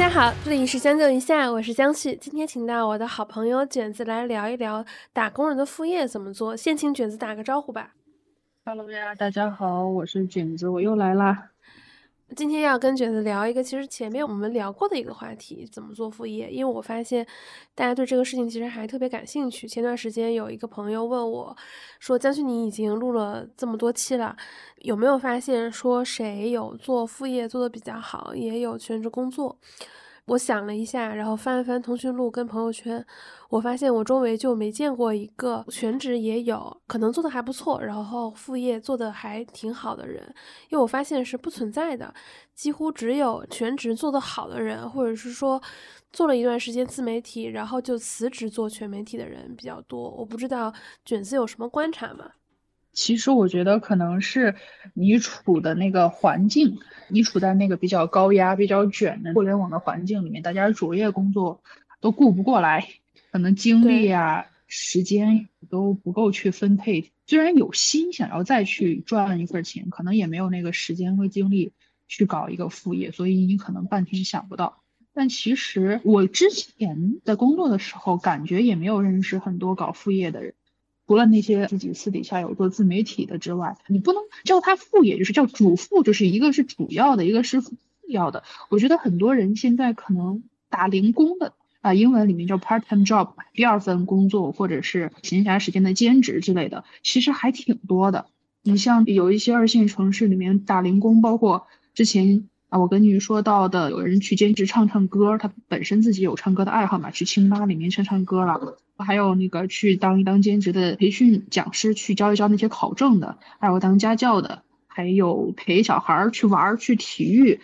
大家好，这里是将就一下，我是江旭。今天请到我的好朋友卷子来聊一聊打工人的副业怎么做。先请卷子打个招呼吧。Hello 呀，大家好，我是卷子，我又来啦。今天要跟卷子聊一个，其实前面我们聊过的一个话题，怎么做副业。因为我发现大家对这个事情其实还特别感兴趣。前段时间有一个朋友问我，说江旭，你已经录了这么多期了，有没有发现说谁有做副业做的比较好，也有全职工作？我想了一下，然后翻了翻通讯录跟朋友圈，我发现我周围就没见过一个全职也有可能做的还不错，然后副业做的还挺好的人，因为我发现是不存在的，几乎只有全职做的好的人，或者是说做了一段时间自媒体，然后就辞职做全媒体的人比较多。我不知道卷子有什么观察吗？其实我觉得可能是你处的那个环境，你处在那个比较高压、比较卷的互联网的环境里面，大家主业工作都顾不过来，可能精力啊、时间都不够去分配。虽然有心想要再去赚一份钱，可能也没有那个时间和精力去搞一个副业，所以你可能半天想不到。但其实我之前在工作的时候，感觉也没有认识很多搞副业的人。除了那些自己私底下有做自媒体的之外，你不能叫他副业，就是叫主副，就是一个是主要的，一个是次要的。我觉得很多人现在可能打零工的啊，英文里面叫 part-time job，第二份工作或者是闲暇时间的兼职之类的，其实还挺多的。你像有一些二线城市里面打零工，包括之前啊，我跟你说到的，有人去兼职唱唱歌，他本身自己有唱歌的爱好嘛，去清吧里面唱唱歌了。还有那个去当一当兼职的培训讲师，去教一教那些考证的，还有当家教的，还有陪小孩儿去玩儿去体育，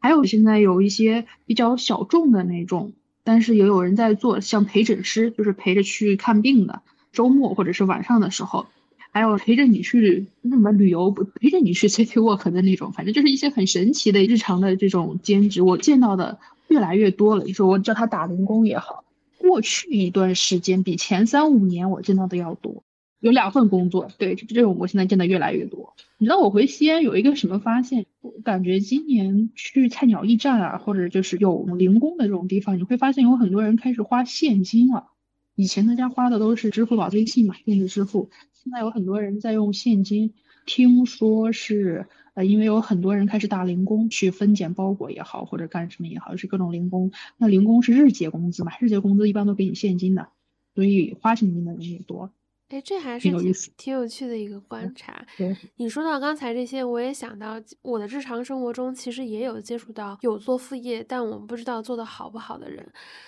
还有现在有一些比较小众的那种，但是也有人在做，像陪诊师，就是陪着去看病的，周末或者是晚上的时候，还有陪着你去什么旅游，陪着你去 city walk 的那种，反正就是一些很神奇的日常的这种兼职，我见到的越来越多了，就是我叫他打零工也好。过去一段时间比前三五年我见到的要多，有两份工作，对这种我现在见的越来越多。你知道我回西安有一个什么发现？我感觉今年去菜鸟驿站啊，或者就是有零工的这种地方，你会发现有很多人开始花现金了。以前大家花的都是支付宝、微信嘛，电子支付，现在有很多人在用现金。听说是。呃，因为有很多人开始打零工，去分拣包裹也好，或者干什么也好，是各种零工。那零工是日结工资嘛？日结工资一般都给你现金的，所以花现金的人也多。哎，这还是挺挺有趣的一个观察。对，你说到刚才这些，我也想到我的日常生活中其实也有接触到有做副业，但我们不知道做的好不好的人。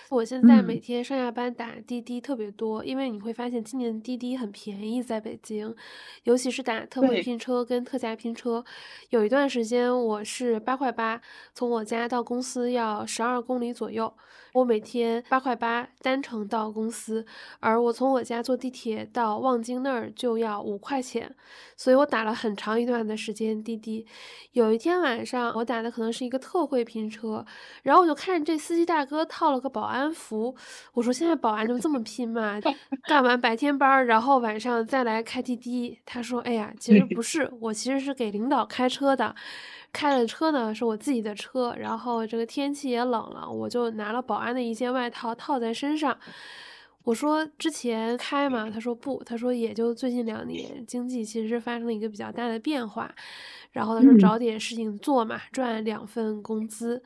我现在每天上下班打滴滴特别多，因为你会发现今年滴滴很便宜，在北京，尤其是打特惠拼车跟特价拼车。有一段时间我是八块八，从我家到公司要十二公里左右，我每天八块八单程到公司，而我从我家坐地铁到。望京那儿就要五块钱，所以我打了很长一段的时间滴滴。有一天晚上，我打的可能是一个特惠拼车，然后我就看这司机大哥套了个保安服，我说现在保安就这么拼吗？干完白天班儿，然后晚上再来开滴滴。他说：“哎呀，其实不是，我其实是给领导开车的，开的车呢是我自己的车，然后这个天气也冷了，我就拿了保安的一件外套套在身上。”我说之前开嘛？他说不，他说也就最近两年经济其实是发生了一个比较大的变化，然后他说找点事情做嘛，赚两份工资。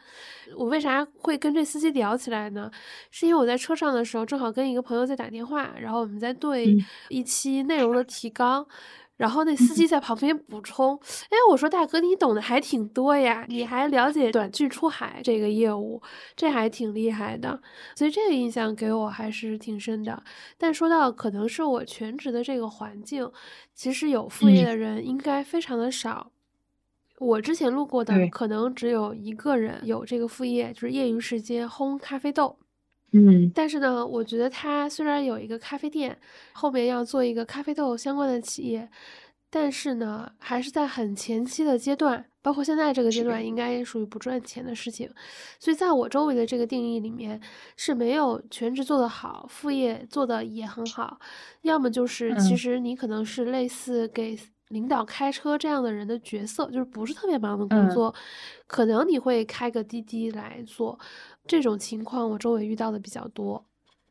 我为啥会跟这司机聊起来呢？是因为我在车上的时候正好跟一个朋友在打电话，然后我们在对一期内容的提纲。然后那司机在旁边补充：“哎，我说大哥，你懂得还挺多呀，你还了解短剧出海这个业务，这还挺厉害的。”所以这个印象给我还是挺深的。但说到可能是我全职的这个环境，其实有副业的人应该非常的少。我之前录过的可能只有一个人有这个副业，就是业余时间烘咖啡豆。嗯，但是呢，我觉得他虽然有一个咖啡店，后面要做一个咖啡豆相关的企业，但是呢，还是在很前期的阶段，包括现在这个阶段，应该属于不赚钱的事情。所以在我周围的这个定义里面，是没有全职做得好，副业做的也很好，要么就是其实你可能是类似给领导开车这样的人的角色，就是不是特别忙的工作，可能你会开个滴滴来做。这种情况我周围遇到的比较多。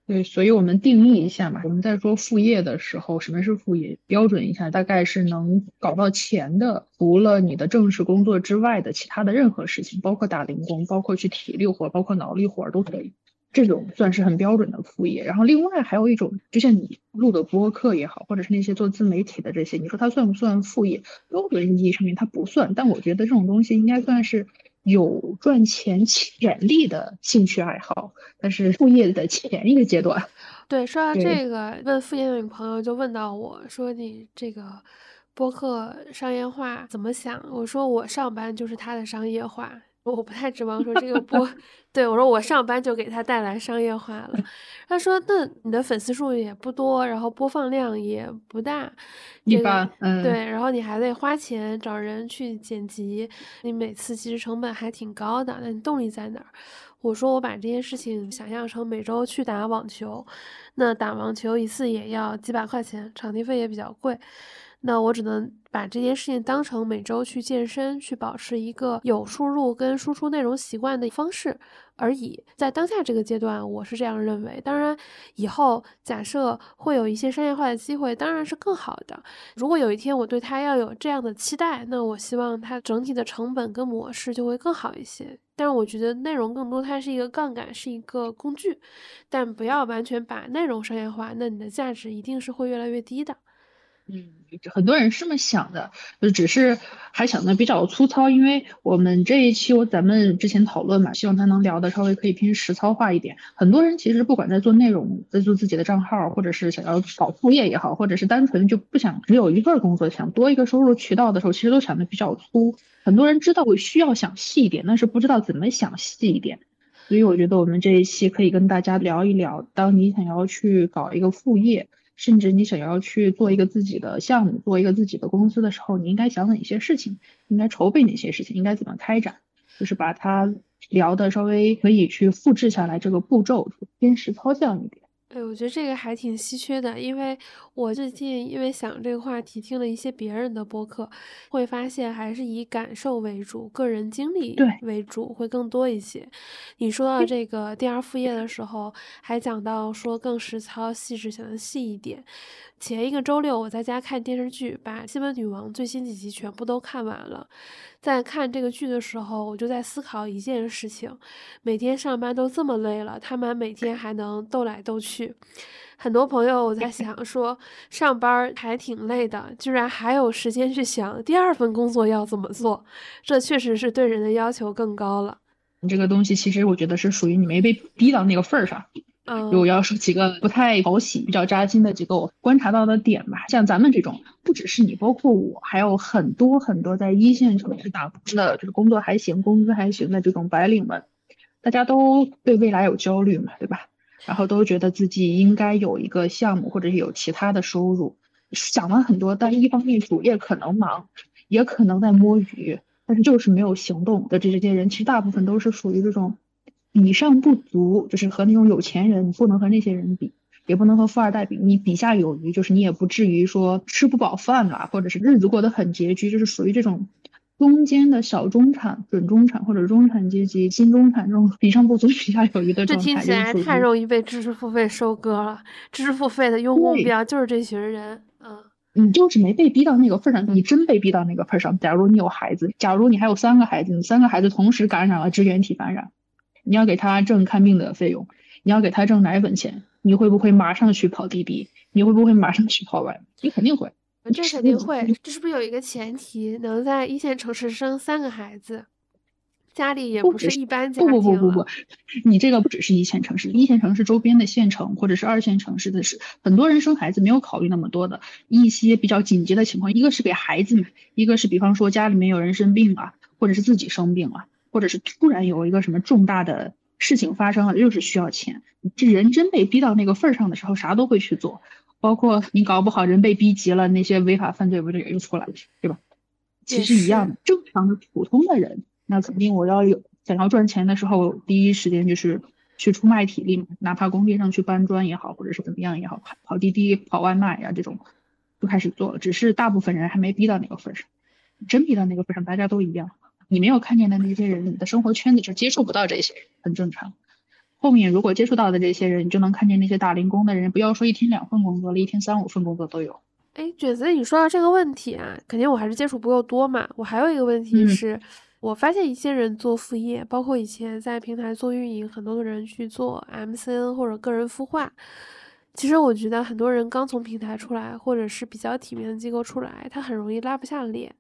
对，所以我们定义一下嘛。我们在说副业的时候，什么是副业？标准一下，大概是能搞到钱的，除了你的正式工作之外的其他的任何事情，包括打零工，包括去体力活，包括脑力活都可以。这种算是很标准的副业。然后另外还有一种，就像你录的播客也好，或者是那些做自媒体的这些，你说它算不算副业？标准意义上面它不算，但我觉得这种东西应该算是。有赚钱潜力的兴趣爱好，但是副业的前一个阶段。对，说到这个，问副业的女朋友就问到我说：“你这个播客商业化怎么想？”我说：“我上班就是他的商业化。”我不太指望说这个播，对我说我上班就给他带来商业化了。他说：“那你的粉丝数也不多，然后播放量也不大，一般，嗯，对，然后你还得花钱找人去剪辑，你每次其实成本还挺高的。那你动力在哪儿？”我说：“我把这件事情想象成每周去打网球，那打网球一次也要几百块钱，场地费也比较贵。”那我只能把这件事情当成每周去健身，去保持一个有输入跟输出内容习惯的方式而已。在当下这个阶段，我是这样认为。当然，以后假设会有一些商业化的机会，当然是更好的。如果有一天我对它要有这样的期待，那我希望它整体的成本跟模式就会更好一些。但是我觉得内容更多，它是一个杠杆，是一个工具，但不要完全把内容商业化，那你的价值一定是会越来越低的。嗯，很多人是这么想的，就只是还想的比较粗糙。因为我们这一期咱们之前讨论嘛，希望他能聊的稍微可以偏实操化一点。很多人其实不管在做内容，在做自己的账号，或者是想要搞副业也好，或者是单纯就不想只有一份工作，想多一个收入渠道的时候，其实都想的比较粗。很多人知道我需要想细一点，但是不知道怎么想细一点。所以我觉得我们这一期可以跟大家聊一聊，当你想要去搞一个副业。甚至你想要去做一个自己的项目，做一个自己的公司的时候，你应该想哪些事情？应该筹备哪些事情？应该怎么开展？就是把它聊的稍微可以去复制下来，这个步骤偏实操项一点。哎，我觉得这个还挺稀缺的，因为我最近因为想这个话题，听了一些别人的播客，会发现还是以感受为主、个人经历为主会更多一些。你说到这个第二副业的时候，还讲到说更实操、细致，想的细一点。前一个周六，我在家看电视剧，把《新闻女王》最新几集全部都看完了。在看这个剧的时候，我就在思考一件事情：每天上班都这么累了，他们每天还能斗来斗去。很多朋友我在想说，上班还挺累的，居然还有时间去想第二份工作要怎么做，这确实是对人的要求更高了。这个东西其实我觉得是属于你没被逼到那个份儿上。嗯我要说几个不太讨喜、比较扎心的几个我观察到的点吧。像咱们这种，不只是你，包括我，还有很多很多在一线城市打工的，就是工作还行、工资还行的这种白领们，大家都对未来有焦虑嘛，对吧？然后都觉得自己应该有一个项目，或者是有其他的收入，想了很多。但一方面主业可能忙，也可能在摸鱼，但是就是没有行动的这些人，其实大部分都是属于这种。比上不足，就是和那种有钱人，你不能和那些人比，也不能和富二代比。你比下有余，就是你也不至于说吃不饱饭了，或者是日子过得很拮据，就是属于这种中间的小中产、准中产或者中产阶级、新中产这种比上不足、比下有余的状态。这听起来太容易被知识付费收割了。知识付费的用户标就是这群人。嗯，你就是没被逼到那个份上。你真被逼到那个份上，假如你有孩子，假如你还有三个孩子，你三个孩子同时感染了支原体感染。你要给他挣看病的费用，你要给他挣奶粉钱，你会不会马上去跑滴滴？你会不会马上去跑外卖？你肯定会，这肯定会。这是不是有一个前提，能在一线城市生三个孩子，家里也不是一般家庭不不不不不，你这个不只是一线城市，一线城市周边的县城或者是二线城市的是很多人生孩子没有考虑那么多的一些比较紧急的情况，一个是给孩子嘛，一个是比方说家里面有人生病了，或者是自己生病了。或者是突然有一个什么重大的事情发生了，又是需要钱，这人真被逼到那个份儿上的时候，啥都会去做，包括你搞不好人被逼急了，那些违法犯罪不就也就出来了，对吧？其实一样的，正常的普通的人，那肯定我要有想要赚钱的时候，第一时间就是去出卖体力嘛，哪怕工地上去搬砖也好，或者是怎么样也好，跑滴滴、跑外卖呀这种。就开始做了，只是大部分人还没逼到那个份上。真逼到那个份上，大家都一样。你没有看见的那些人，你的生活圈子就接触不到这些，很正常。后面如果接触到的这些人，你就能看见那些打零工的人，不要说一天两份工作了，一天三五份工作都有。哎，卷子，你说到这个问题啊，肯定我还是接触不够多嘛。我还有一个问题是，我发现一些人做副业，包括以前在平台做运营，很多的人去做 MCN 或者个人孵化。其实我觉得很多人刚从平台出来，或者是比较体面的机构出来，他很容易拉不下脸。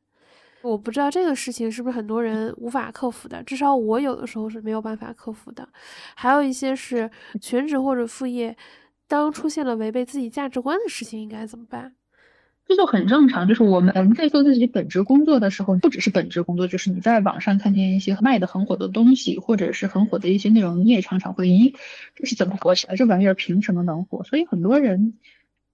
我不知道这个事情是不是很多人无法克服的，至少我有的时候是没有办法克服的。还有一些是全职或者副业，当出现了违背自己价值观的事情，应该怎么办？这就很正常，就是我们在做自己本职工作的时候，不只是本职工作，就是你在网上看见一些卖的很火的东西，或者是很火的一些内容，你也常常会，咦，这是怎么火起来？这玩意儿凭什么能火？所以很多人，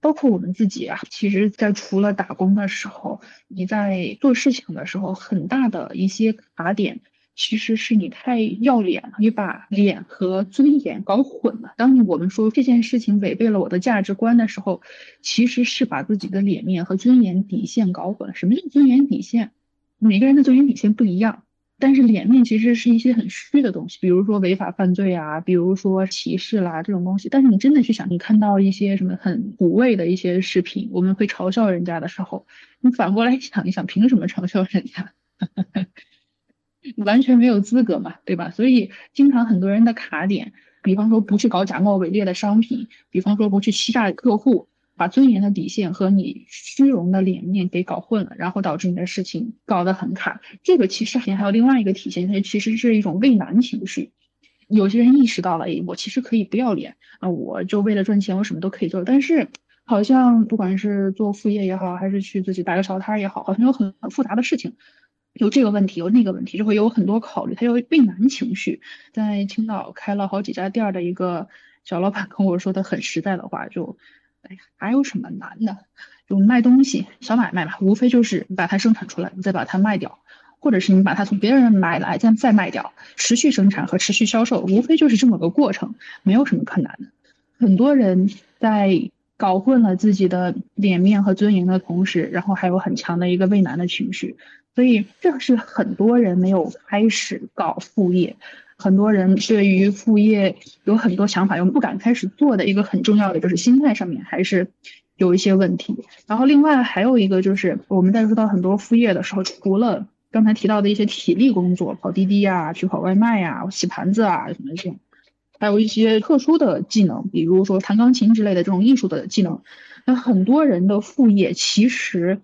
包括我们自己啊，其实，在除了打工的时候，你在做事情的时候，很大的一些卡点。其实是你太要脸了，你把脸和尊严搞混了。当我们说这件事情违背了我的价值观的时候，其实是把自己的脸面和尊严底线搞混了。什么叫尊严底线？每个人的尊严底线不一样，但是脸面其实是一些很虚的东西，比如说违法犯罪啊，比如说歧视啦这种东西。但是你真的去想，你看到一些什么很无谓的一些视频，我们会嘲笑人家的时候，你反过来想一想，凭什么嘲笑人家？完全没有资格嘛，对吧？所以经常很多人的卡点，比方说不去搞假冒伪劣的商品，比方说不去欺诈客户，把尊严的底线和你虚荣的脸面给搞混了，然后导致你的事情搞得很卡。这个其实还还有另外一个体现，它其实是一种畏难情绪。有些人意识到了，哎，我其实可以不要脸啊，我就为了赚钱，我什么都可以做。但是好像不管是做副业也好，还是去自己摆个小摊儿也好，好像有很很复杂的事情。有这个问题，有那个问题，就会有很多考虑。他有畏难情绪，在青岛开了好几家店的一个小老板跟我说的很实在的话，就，哎，还有什么难的？就卖东西，小买卖嘛，无非就是你把它生产出来，你再把它卖掉，或者是你把它从别人买来再再卖掉，持续生产和持续销售，无非就是这么个过程，没有什么困难的。很多人在搞混了自己的脸面和尊严的同时，然后还有很强的一个畏难的情绪。所以，这是很多人没有开始搞副业，很多人对于副业有很多想法又不敢开始做的一个很重要的就是心态上面还是有一些问题。然后，另外还有一个就是我们在说到很多副业的时候，除了刚才提到的一些体力工作，跑滴滴呀、去跑外卖呀、洗盘子啊什么这种，还有一些特殊的技能，比如说弹钢琴之类的这种艺术的技能，那很多人的副业其实。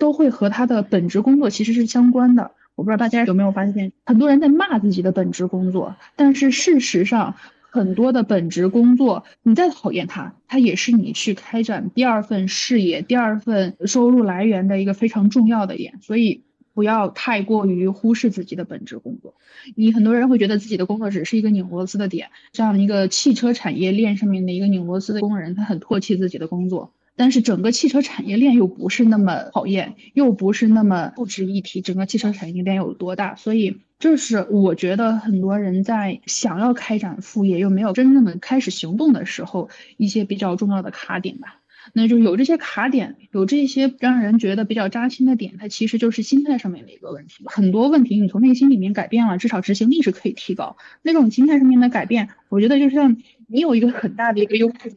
都会和他的本职工作其实是相关的。我不知道大家有没有发现，很多人在骂自己的本职工作，但是事实上，很多的本职工作，你再讨厌它，它也是你去开展第二份事业、第二份收入来源的一个非常重要的点。所以，不要太过于忽视自己的本职工作。你很多人会觉得自己的工作只是一个拧螺丝的点，这样一个汽车产业链上面的一个拧螺丝的工人，他很唾弃自己的工作。但是整个汽车产业链又不是那么讨厌，又不是那么不值一提。整个汽车产业链有多大？所以这是我觉得很多人在想要开展副业又没有真正的开始行动的时候，一些比较重要的卡点吧。那就有这些卡点，有这些让人觉得比较扎心的点，它其实就是心态上面的一个问题。很多问题你从内心里面改变了，至少执行力是可以提高。那种心态上面的改变，我觉得就像。你有一个很大的一个优势，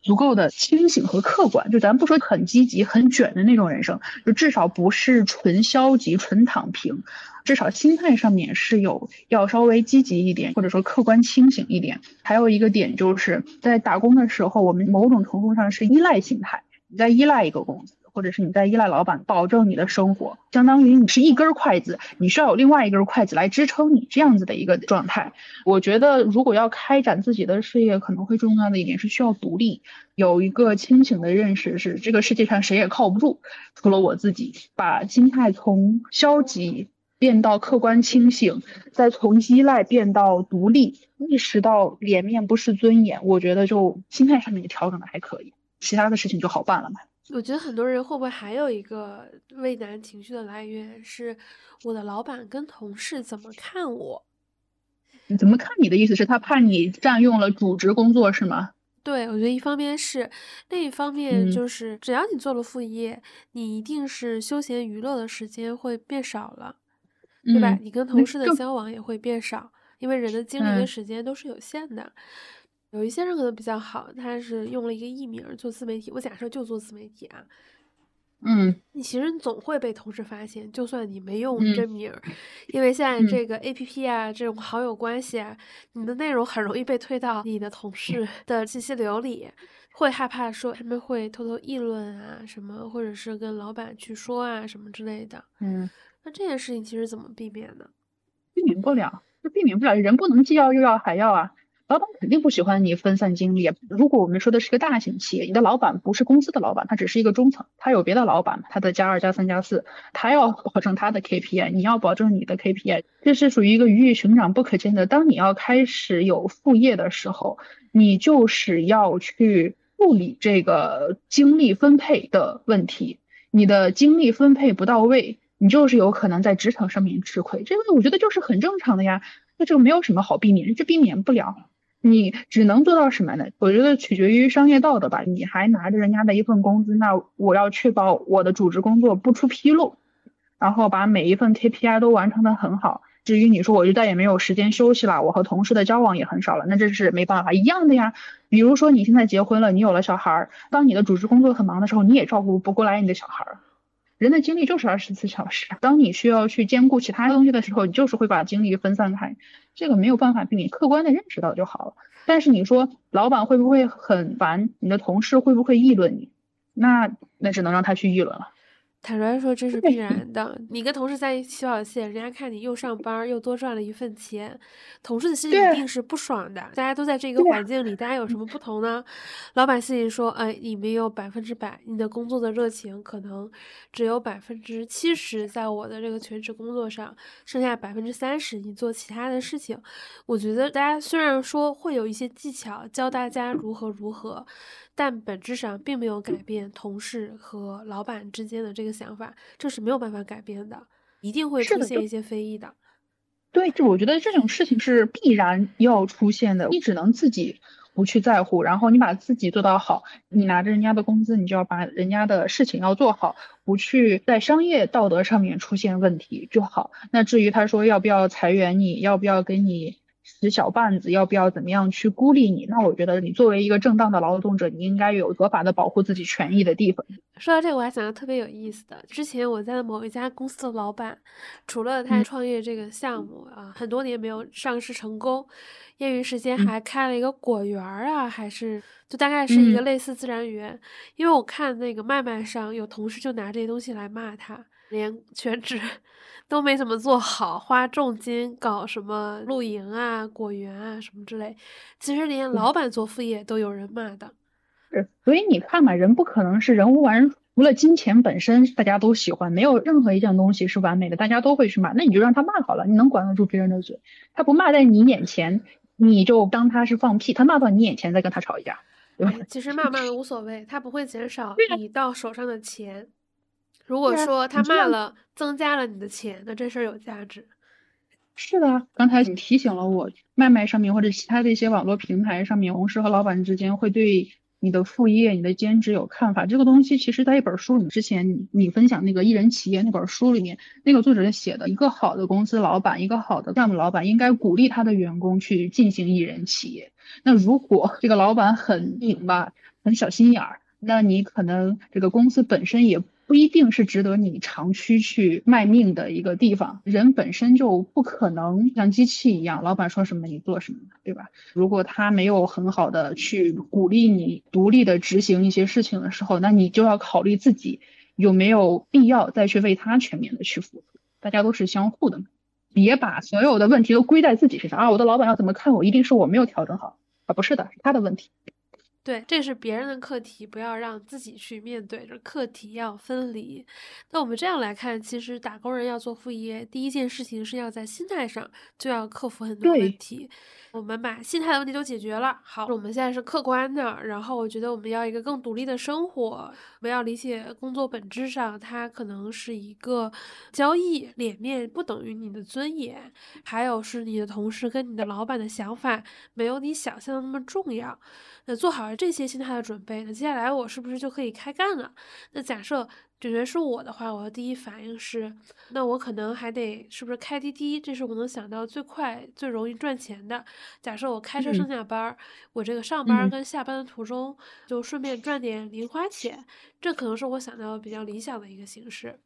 足够的清醒和客观。就咱不说很积极、很卷的那种人生，就至少不是纯消极、纯躺平，至少心态上面是有要稍微积极一点，或者说客观清醒一点。还有一个点就是在打工的时候，我们某种程度上是依赖心态，你在依赖一个公司。或者是你在依赖老板保证你的生活，相当于你是一根筷子，你需要有另外一根筷子来支撑你这样子的一个状态。我觉得如果要开展自己的事业，可能会重要的一点是需要独立，有一个清醒的认识，是这个世界上谁也靠不住，除了我自己。把心态从消极变到客观清醒，再从依赖变到独立，意识到脸面不是尊严，我觉得就心态上面也调整的还可以，其他的事情就好办了嘛。我觉得很多人会不会还有一个畏难情绪的来源是，我的老板跟同事怎么看我？怎么看你的意思是他怕你占用了主职工作是吗？对，我觉得一方面是，另一方面就是，只要你做了副业，你一定是休闲娱乐的时间会变少了，对吧？你跟同事的交往也会变少，因为人的精力跟时间都是有限的。有一些人可能比较好，他是用了一个艺名做自媒体，我假设就做自媒体啊。嗯，你其实总会被同事发现，就算你没用真名，因为现在这个 A P P 啊，这种好友关系啊，你的内容很容易被推到你的同事的信息流里，会害怕说他们会偷偷议论啊什么，或者是跟老板去说啊什么之类的。嗯，那这件事情其实怎么避免呢？避免不了，就避免不了，人不能既要又要还要啊。老板肯定不喜欢你分散精力。如果我们说的是个大型企业，你的老板不是公司的老板，他只是一个中层，他有别的老板，他的加二加三加四，他要保证他的 KPI，你要保证你的 KPI，这是属于一个鱼与熊掌不可兼得。当你要开始有副业的时候，你就是要去处理这个精力分配的问题。你的精力分配不到位，你就是有可能在职场上面吃亏。这个我觉得就是很正常的呀，那这个没有什么好避免，这避免不了。你只能做到什么呢？我觉得取决于商业道德吧。你还拿着人家的一份工资，那我要确保我的主职工作不出纰漏，然后把每一份 KPI 都完成的很好。至于你说我就再也没有时间休息了，我和同事的交往也很少了，那这是没办法一样的呀。比如说你现在结婚了，你有了小孩儿，当你的主职工作很忙的时候，你也照顾不过来你的小孩儿。人的精力就是二十四小时，当你需要去兼顾其他东西的时候，你就是会把精力分散开，这个没有办法避免，客观的认识到就好了。但是你说老板会不会很烦？你的同事会不会议论你？那那只能让他去议论了。坦率说，这是必然的。你跟同事在一起起跑线，人家看你又上班又多赚了一份钱，同事的心里一定是不爽的。大家都在这个环境里，大家有什么不同呢？老板心里说：“哎，你没有百分之百，你的工作的热情可能只有百分之七十，在我的这个全职工作上，剩下百分之三十你做其他的事情。”我觉得大家虽然说会有一些技巧教大家如何如何。但本质上并没有改变同事和老板之间的这个想法，这是没有办法改变的，一定会出现一些非议的。对，就我觉得这种事情是必然要出现的，你只能自己不去在乎，然后你把自己做到好，你拿着人家的工资，你就要把人家的事情要做好，不去在商业道德上面出现问题就好。那至于他说要不要裁员，你要不要给你？使小绊子，要不要怎么样去孤立你？那我觉得你作为一个正当的劳动者，你应该有合法的保护自己权益的地方。说到这个，我还想到特别有意思的。之前我在某一家公司的老板，除了他创业这个项目啊，很多年没有上市成功，业余时间还开了一个果园啊，还是就大概是一个类似自然园。因为我看那个麦麦上有同事就拿这些东西来骂他，连全职。都没怎么做好，花重金搞什么露营啊、果园啊什么之类，其实连老板做副业都有人骂的。是，所以你看嘛，人不可能是人无完人，除了金钱本身大家都喜欢，没有任何一件东西是完美的，大家都会去骂。那你就让他骂好了，你能管得住别人的嘴？他不骂在你眼前，你就当他是放屁；他骂到你眼前，再跟他吵一架，对吧？其实骂骂的无所谓，他不会减少你到手上的钱。如果说他骂了，增加了你的钱，那这事儿有价值。是的，刚才你提醒了我，卖卖上面或者其他的一些网络平台上面，同事和老板之间会对你的副业、你的兼职有看法。这个东西其实在一本书里，之前你分享那个艺人企业那本书里面，那个作者写的，一个好的公司老板，一个好的项目老板，应该鼓励他的员工去进行艺人企业。那如果这个老板很拧巴、很小心眼儿，那你可能这个公司本身也。不一定是值得你长期去卖命的一个地方。人本身就不可能像机器一样，老板说什么你做什么，对吧？如果他没有很好的去鼓励你独立的执行一些事情的时候，那你就要考虑自己有没有必要再去为他全面的去付出。大家都是相互的，别把所有的问题都归在自己身上啊！我的老板要怎么看我，一定是我没有调整好啊？不是的，是他的问题。对，这是别人的课题，不要让自己去面对，这课题要分离。那我们这样来看，其实打工人要做副业，第一件事情是要在心态上就要克服很多问题。我们把心态的问题都解决了，好，我们现在是客观的。然后我觉得我们要一个更独立的生活，我们要理解工作本质上它可能是一个交易，脸面不等于你的尊严。还有是你的同事跟你的老板的想法没有你想象的那么重要。那做好了这些心态的准备，那接下来我是不是就可以开干了？那假设觉得是我的话，我的第一反应是，那我可能还得是不是开滴滴？这是我能想到最快最容易赚钱的。假设我开车上下班，我这个上班跟下班的途中就顺便赚点零花钱，这可能是我想到比较理想的一个形式。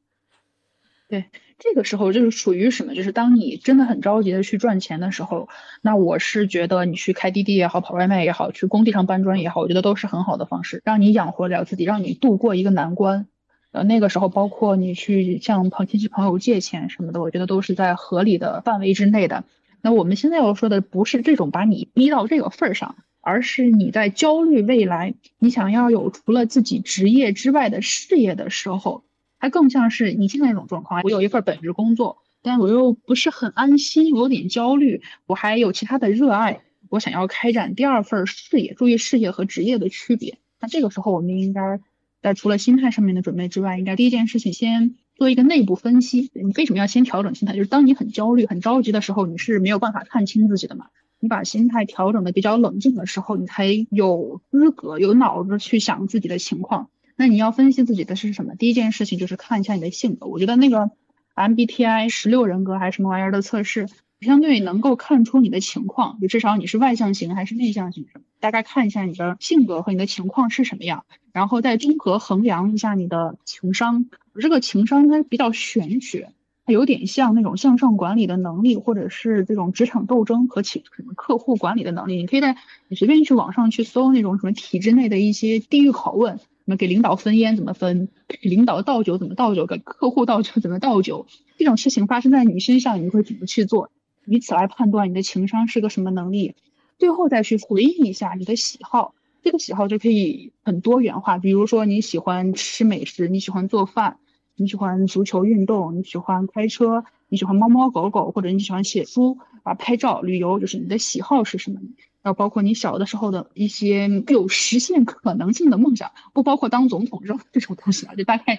对，这个时候就是属于什么？就是当你真的很着急的去赚钱的时候，那我是觉得你去开滴滴也好，跑外卖也好，去工地上搬砖也好，我觉得都是很好的方式，让你养活了自己，让你度过一个难关。呃，那个时候包括你去向朋亲戚朋友借钱什么的，我觉得都是在合理的范围之内的。那我们现在要说的不是这种把你逼到这个份儿上，而是你在焦虑未来，你想要有除了自己职业之外的事业的时候。它更像是你现在那种状况，我有一份本职工作，但我又不是很安心，我有点焦虑，我还有其他的热爱，我想要开展第二份事业。注意事业和职业的区别。那这个时候，我们应该在除了心态上面的准备之外，应该第一件事情先做一个内部分析。你为什么要先调整心态？就是当你很焦虑、很着急的时候，你是没有办法看清自己的嘛。你把心态调整的比较冷静的时候，你才有资格、有脑子去想自己的情况。那你要分析自己的是什么？第一件事情就是看一下你的性格。我觉得那个 MBTI 十六人格还是什么玩意儿的测试，相对能够看出你的情况，就至少你是外向型还是内向型什么，大概看一下你的性格和你的情况是什么样，然后再综合衡量一下你的情商。这个情商它比较玄学，它有点像那种向上管理的能力，或者是这种职场斗争和企什么客户管理的能力。你可以在你随便去网上去搜那种什么体制内的一些地狱拷问。么给领导分烟怎么分？给领导倒酒怎么倒酒？给客户倒酒怎么倒酒？这种事情发生在你身上，你会怎么去做？以此来判断你的情商是个什么能力。最后再去回忆一下你的喜好，这个喜好就可以很多元化。比如说你喜欢吃美食，你喜欢做饭，你喜欢足球运动，你喜欢开车，你喜欢猫猫狗狗，或者你喜欢写书啊、拍照、旅游，就是你的喜好是什么？要包括你小的时候的一些有实现可能性的梦想，不包括当总统这种这种东西啊，就大概，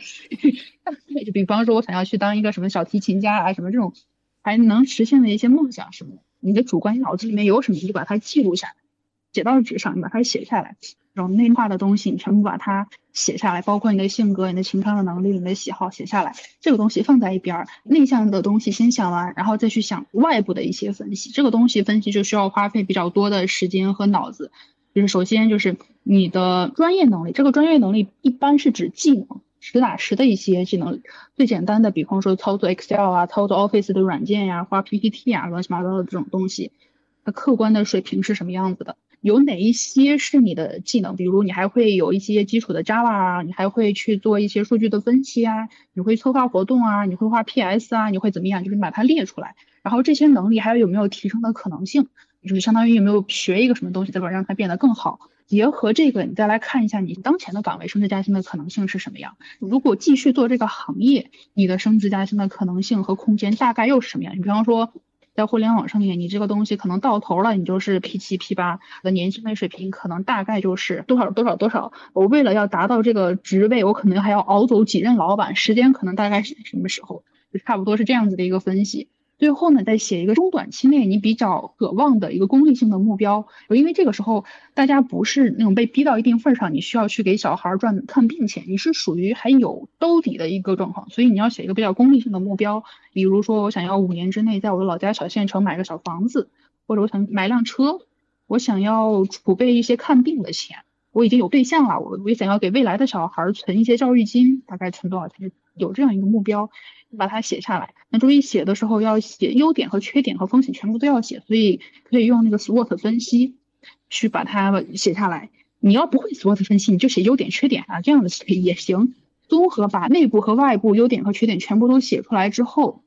就比方说我想要去当一个什么小提琴家啊，什么这种还能实现的一些梦想什么的，你的主观脑子里面有什么，你就把它记录下来，写到纸上，你把它写下来。这种内化的东西，你全部把它写下来，包括你的性格、你的情商的能力、你的喜好写下来。这个东西放在一边儿，内向的东西先想完，然后再去想外部的一些分析。这个东西分析就需要花费比较多的时间和脑子。就是首先就是你的专业能力，这个专业能力一般是指技能，实打实的一些技能。最简单的，比方说操作 Excel 啊，操作 Office 的软件呀，画 PPT 啊，乱七八糟的这种东西，它客观的水平是什么样子的？有哪一些是你的技能？比如你还会有一些基础的 Java 啊，你还会去做一些数据的分析啊，你会策划活动啊，你会画 PS 啊，你会怎么样？就是你把它列出来，然后这些能力还有有没有提升的可能性？就是相当于有没有学一个什么东西，再把让它变得更好。结合这个，你再来看一下你当前的岗位升职加薪的可能性是什么样。如果继续做这个行业，你的升职加薪的可能性和空间大概又是什么样？你比方说。在互联网上面，你这个东西可能到头了，你就是 P 七 P 八的年薪的水平，可能大概就是多少多少多少。我为了要达到这个职位，我可能还要熬走几任老板，时间可能大概是什么时候？就差不多是这样子的一个分析。最后呢，再写一个中短期内你比较渴望的一个功利性的目标，因为这个时候大家不是那种被逼到一定份上，你需要去给小孩赚看病钱，你是属于还有兜底的一个状况，所以你要写一个比较功利性的目标，比如说我想要五年之内在我的老家小县城买个小房子，或者我想买辆车，我想要储备一些看病的钱，我已经有对象了，我我也想要给未来的小孩存一些教育金，大概存多少钱？有这样一个目标。把它写下来。那注意写的时候要写优点和缺点和风险全部都要写，所以可以用那个 SWOT 分析去把它写下来。你要不会 SWOT 分析，你就写优点缺点啊，这样的也行。综合把内部和外部优点和缺点全部都写出来之后，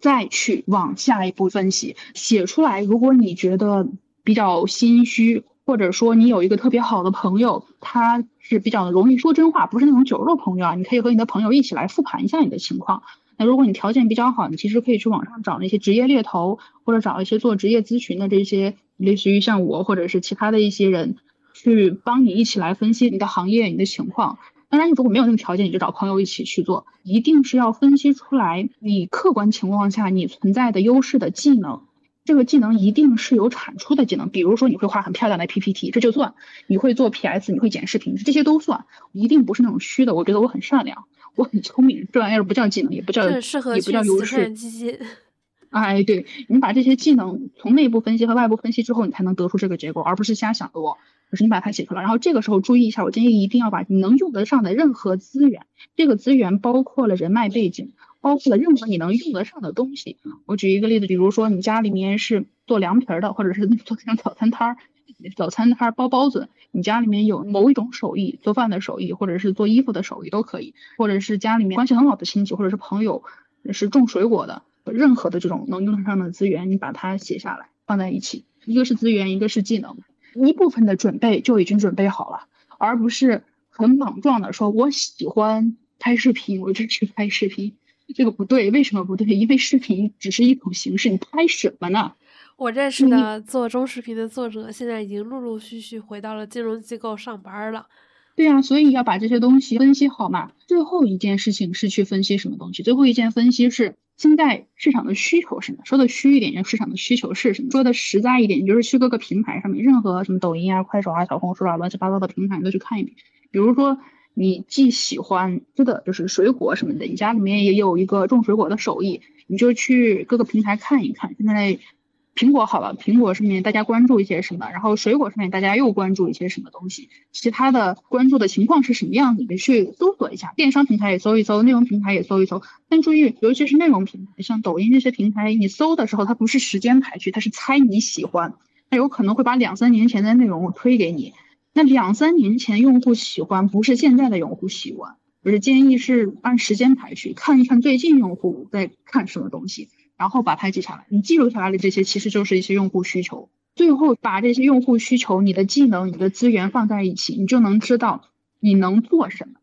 再去往下一步分析。写出来，如果你觉得比较心虚，或者说你有一个特别好的朋友，他是比较容易说真话，不是那种酒肉朋友啊，你可以和你的朋友一起来复盘一下你的情况。那如果你条件比较好，你其实可以去网上找那些职业猎头，或者找一些做职业咨询的这些，类似于像我或者是其他的一些人，去帮你一起来分析你的行业、你的情况。当然，你如果没有那个条件，你就找朋友一起去做。一定是要分析出来你客观情况下你存在的优势的技能，这个技能一定是有产出的技能，比如说你会画很漂亮的 PPT，这就算；你会做 PS，你会剪视频，这些都算，一定不是那种虚的。我觉得我很善良，我很聪明，这玩意儿不叫技能，也不叫也不叫优势。哎，对你把这些技能从内部分析和外部分析之后，你才能得出这个结果，而不是瞎想的。我，就是你把它写出来，然后这个时候注意一下，我建议一定要把你能用得上的任何资源，这个资源包括了人脉背景。包括了任何你能用得上的东西。我举一个例子，比如说你家里面是做凉皮儿的，或者是 做像早餐摊儿、早餐摊儿包包子，你家里面有某一种手艺，做饭的手艺，或者是做衣服的手艺都可以，或者是家里面关系很好的亲戚，或者是朋友是种水果的，任何的这种能用得上的资源，你把它写下来放在一起，一个是资源，一个是技能，一部分的准备就已经准备好了，而不是很莽撞的说，我喜欢拍视频，我就去拍视频。这个不对，为什么不对？因为视频只是一种形式，你拍什么呢？我认识的做中视频的作者，现在已经陆陆续续回到了金融机构上班了。对啊，所以要把这些东西分析好嘛。最后一件事情是去分析什么东西？最后一件分析是现在市场的需求是什么？说的虚一点，就市场的需求是什么？说的实在一点，就是去各个平台上面，任何什么抖音啊、快手啊、小红书啊，乱七八糟的平台你都去看一遍。比如说。你既喜欢吃的就是水果什么的，你家里面也有一个种水果的手艺，你就去各个平台看一看。现在苹果好了，苹果上面大家关注一些什么？然后水果上面大家又关注一些什么东西？其他的关注的情况是什么样子？你去搜索一下，电商平台也搜一搜，内容平台也搜一搜。但注意，尤其是内容平台，像抖音这些平台，你搜的时候它不是时间排序，它是猜你喜欢，它有可能会把两三年前的内容推给你。那两三年前用户喜欢不是现在的用户喜欢，我是建议是按时间排序，看一看最近用户在看什么东西，然后把它记下来。你记录下来的这些其实就是一些用户需求，最后把这些用户需求、你的技能、你的资源放在一起，你就能知道你能做什么。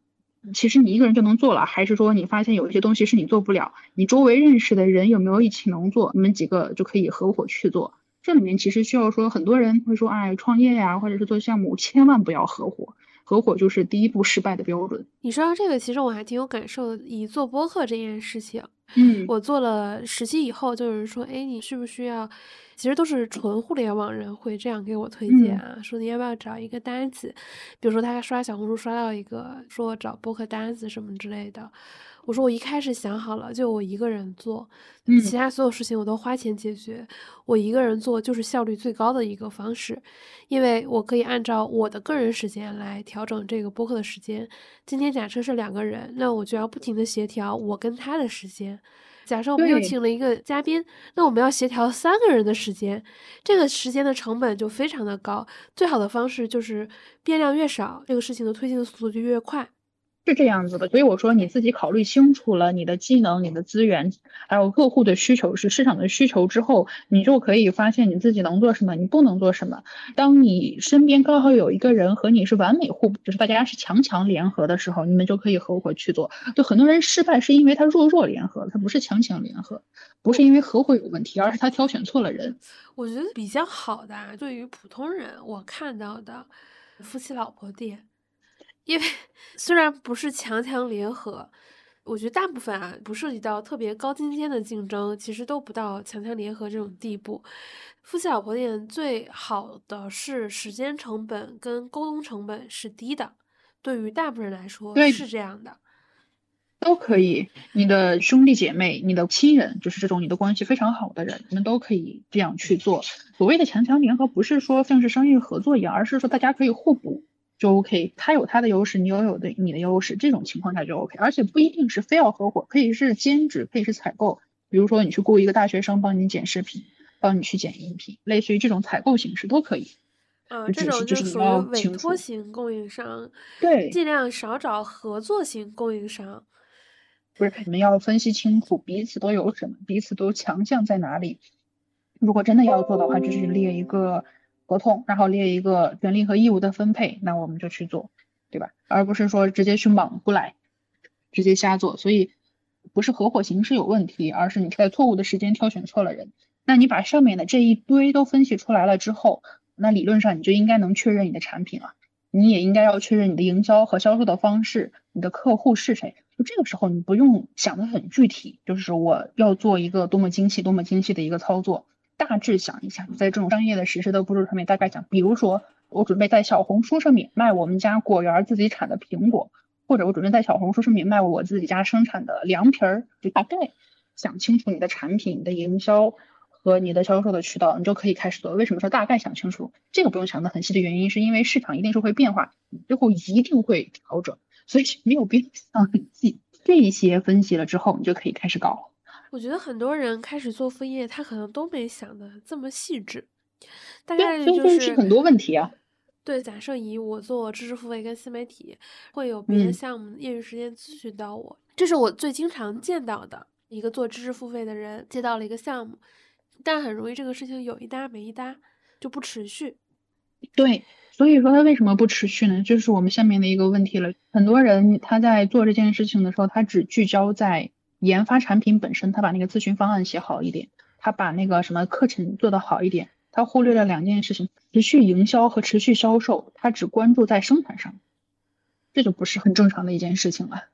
其实你一个人就能做了，还是说你发现有一些东西是你做不了，你周围认识的人有没有一起能做，你们几个就可以合伙去做。这里面其实需要说，很多人会说，哎，创业呀，或者是做项目，千万不要合伙，合伙就是第一步失败的标准。你说到这个，其实我还挺有感受的。以做播客这件事情，嗯，我做了实习以后，就有人说，哎，你需不需要？其实都是纯互联网人会这样给我推荐啊，说你要不要找一个单子？比如说他刷小红书刷到一个说找播客单子什么之类的。我说我一开始想好了，就我一个人做，其他所有事情我都花钱解决。我一个人做就是效率最高的一个方式，因为我可以按照我的个人时间来调整这个播客的时间。今天假设是两个人，那我就要不停的协调我跟他的时间。假设我们又请了一个嘉宾，那我们要协调三个人的时间，这个时间的成本就非常的高。最好的方式就是变量越少，这个事情的推进的速度就越快。是这样子的，所以我说你自己考虑清楚了你的技能、你的资源，还有客户的需求是市场的需求之后，你就可以发现你自己能做什么，你不能做什么。当你身边刚好有一个人和你是完美互补，就是大家是强强联合的时候，你们就可以合伙去做。就很多人失败是因为他弱弱联合，他不是强强联合，不是因为合伙有问题，而是他挑选错了人。我觉得比较好的，对于普通人，我看到的夫妻老婆店。因为 虽然不是强强联合，我觉得大部分啊不涉及到特别高精尖的竞争，其实都不到强强联合这种地步。夫妻老婆店最好的是时间成本跟沟通成本是低的，对于大部分人来说是这样的。都可以，你的兄弟姐妹、你的亲人，就是这种你的关系非常好的人，你们都可以这样去做。所谓的强强联合，不是说像是商业合作一样，而是说大家可以互补。就 OK，他有他的优势，你有有的你的优势，这种情况下就 OK，而且不一定是非要合伙，可以是兼职，可以是采购。比如说你去雇一个大学生帮你剪视频，帮你去剪音频，类似于这种采购形式都可以。呃，这种就属于委托型供应商，对，尽量少找合作型供应商。不是，你们要分析清楚彼此都有什么，彼此都强项在哪里。如果真的要做的话，就是列一个。合同，然后列一个权利和义务的分配，那我们就去做，对吧？而不是说直接去莽过来，直接瞎做。所以不是合伙形式有问题，而是你在错误的时间挑选错了人。那你把上面的这一堆都分析出来了之后，那理论上你就应该能确认你的产品了。你也应该要确认你的营销和销售的方式，你的客户是谁。就这个时候，你不用想的很具体，就是我要做一个多么精细、多么精细的一个操作。大致想一下，在这种商业的实施的步骤上面大概讲，比如说我准备在小红书上面卖我们家果园自己产的苹果，或者我准备在小红书上面卖我自己家生产的凉皮儿，就大概想清楚你的产品的营销和你的销售的渠道，你就可以开始做。为什么说大概想清楚？这个不用想的很细的原因，是因为市场一定是会变化，最后一定会调整，所以没有必要想很细。这一些分析了之后，你就可以开始搞。我觉得很多人开始做副业，他可能都没想的这么细致，大概率就是很多问题啊。对，假设以我做知识付费跟新媒体，会有别的项目业余时间咨询到我，这是我最经常见到的一个做知识付费的人接到了一个项目，但很容易这个事情有一搭没一搭，就不持续。对，所以说他为什么不持续呢？就是我们下面的一个问题了。很多人他在做这件事情的时候，他只聚焦在研发产品本身，他把那个咨询方案写好一点，他把那个什么课程做得好一点，他忽略了两件事情：持续营销和持续销售。他只关注在生产上，这就不是很正常的一件事情了。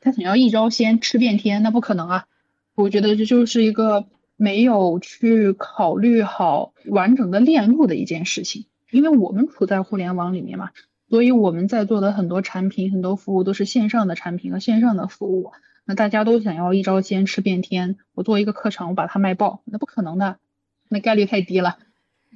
他想要一招鲜吃遍天，那不可能啊！我觉得这就是一个没有去考虑好完整的链路的一件事情。因为我们处在互联网里面嘛，所以我们在做的很多产品、很多服务都是线上的产品和线上的服务。那大家都想要一招鲜吃遍天，我做一个课程，我把它卖爆，那不可能的，那概率太低了。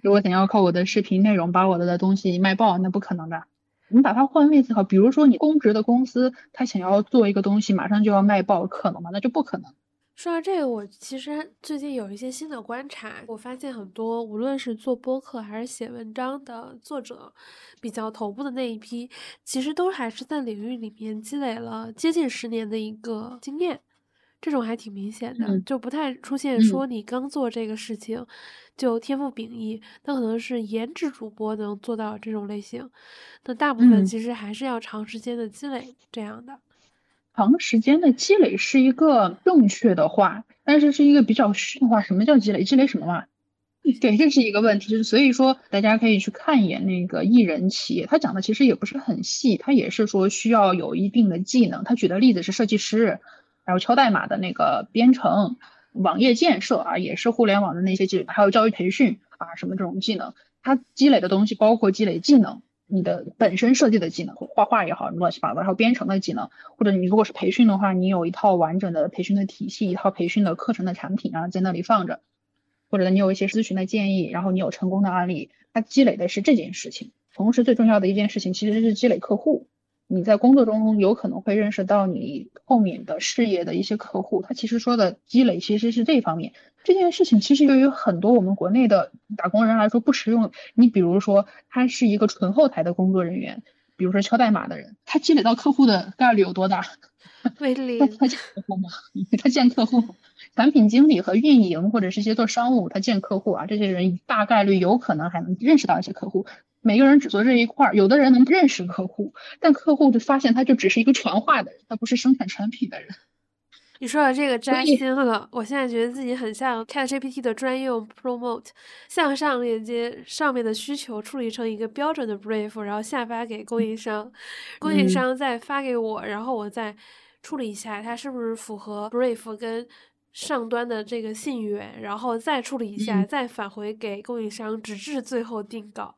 如果想要靠我的视频内容把我的的东西卖爆，那不可能的。你把它换位思考，比如说你公职的公司，他想要做一个东西，马上就要卖爆，可能吗？那就不可能。说到这个，我其实最近有一些新的观察，我发现很多无论是做播客还是写文章的作者，比较头部的那一批，其实都还是在领域里面积累了接近十年的一个经验，这种还挺明显的，就不太出现说你刚做这个事情就天赋秉异，那可能是颜值主播能做到这种类型，那大部分其实还是要长时间的积累这样的。长时间的积累是一个正确的话，但是是一个比较虚的话。什么叫积累？积累什么嘛？对，这是一个问题。就是所以说，大家可以去看一眼那个艺人企业，他讲的其实也不是很细，他也是说需要有一定的技能。他举的例子是设计师，还有敲代码的那个编程、网页建设啊，也是互联网的那些技能，还有教育培训啊什么这种技能。他积累的东西包括积累技能。你的本身设计的技能，画画也好，乱七八糟，然后编程的技能，或者你如果是培训的话，你有一套完整的培训的体系，一套培训的课程的产品啊，在那里放着，或者你有一些咨询的建议，然后你有成功的案例，它积累的是这件事情。同时，最重要的一件事情其实是积累客户。你在工作中有可能会认识到你后面的事业的一些客户，他其实说的积累其实是这方面。这件事情其实对于很多我们国内的打工人来说不实用。你比如说，他是一个纯后台的工作人员，比如说敲代码的人，他积累到客户的概率有多大？为零。他见客户吗？他见客户。产品经理和运营或者是一些做商务，他见客户啊，这些人大概率有可能还能认识到一些客户。每个人只做这一块儿，有的人能认识客户，但客户就发现他就只是一个传话的人，他不是生产产品的人。你说的这个扎心了，我现在觉得自己很像 ChatGPT 的专用 Promote，向上链接上面的需求处理成一个标准的 Brief，然后下发给供应商，供应商再发给我，然后我再处理一下它是不是符合 Brief 跟上端的这个信源，然后再处理一下，再返回给供应商，直至最后定稿。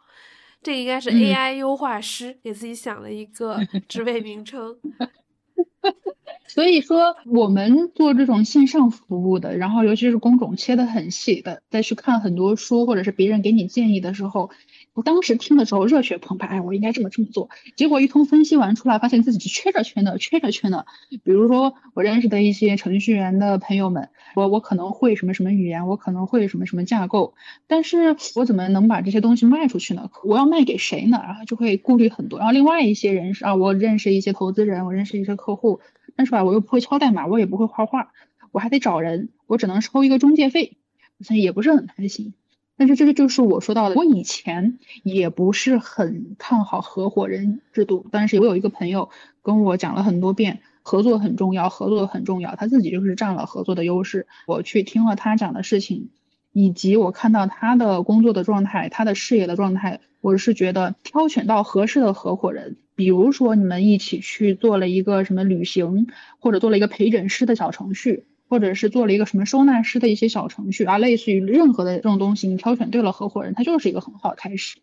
这应该是 AI 优化师给自己想了一个 职位名称。所以说，我们做这种线上服务的，然后尤其是工种切的很细的，再去看很多书，或者是别人给你建议的时候。我当时听的时候热血澎湃，哎，我应该这么这么做。结果一通分析完出来，发现自己缺着缺的，缺着缺的。比如说我认识的一些程序员的朋友们，我我可能会什么什么语言，我可能会什么什么架构，但是我怎么能把这些东西卖出去呢？我要卖给谁呢？然后就会顾虑很多。然后另外一些人是啊，我认识一些投资人，我认识一些客户，但是吧，我又不会敲代码，我也不会画画，我还得找人，我只能收一个中介费，所以也不是很开心。但是这个就是我说到的，我以前也不是很看好合伙人制度，但是我有一个朋友跟我讲了很多遍，合作很重要，合作很重要，他自己就是占了合作的优势。我去听了他讲的事情，以及我看到他的工作的状态，他的事业的状态，我是觉得挑选到合适的合伙人，比如说你们一起去做了一个什么旅行，或者做了一个陪诊师的小程序。或者是做了一个什么收纳师的一些小程序啊，类似于任何的这种东西，你挑选对了合伙人，他就是一个很好的开始，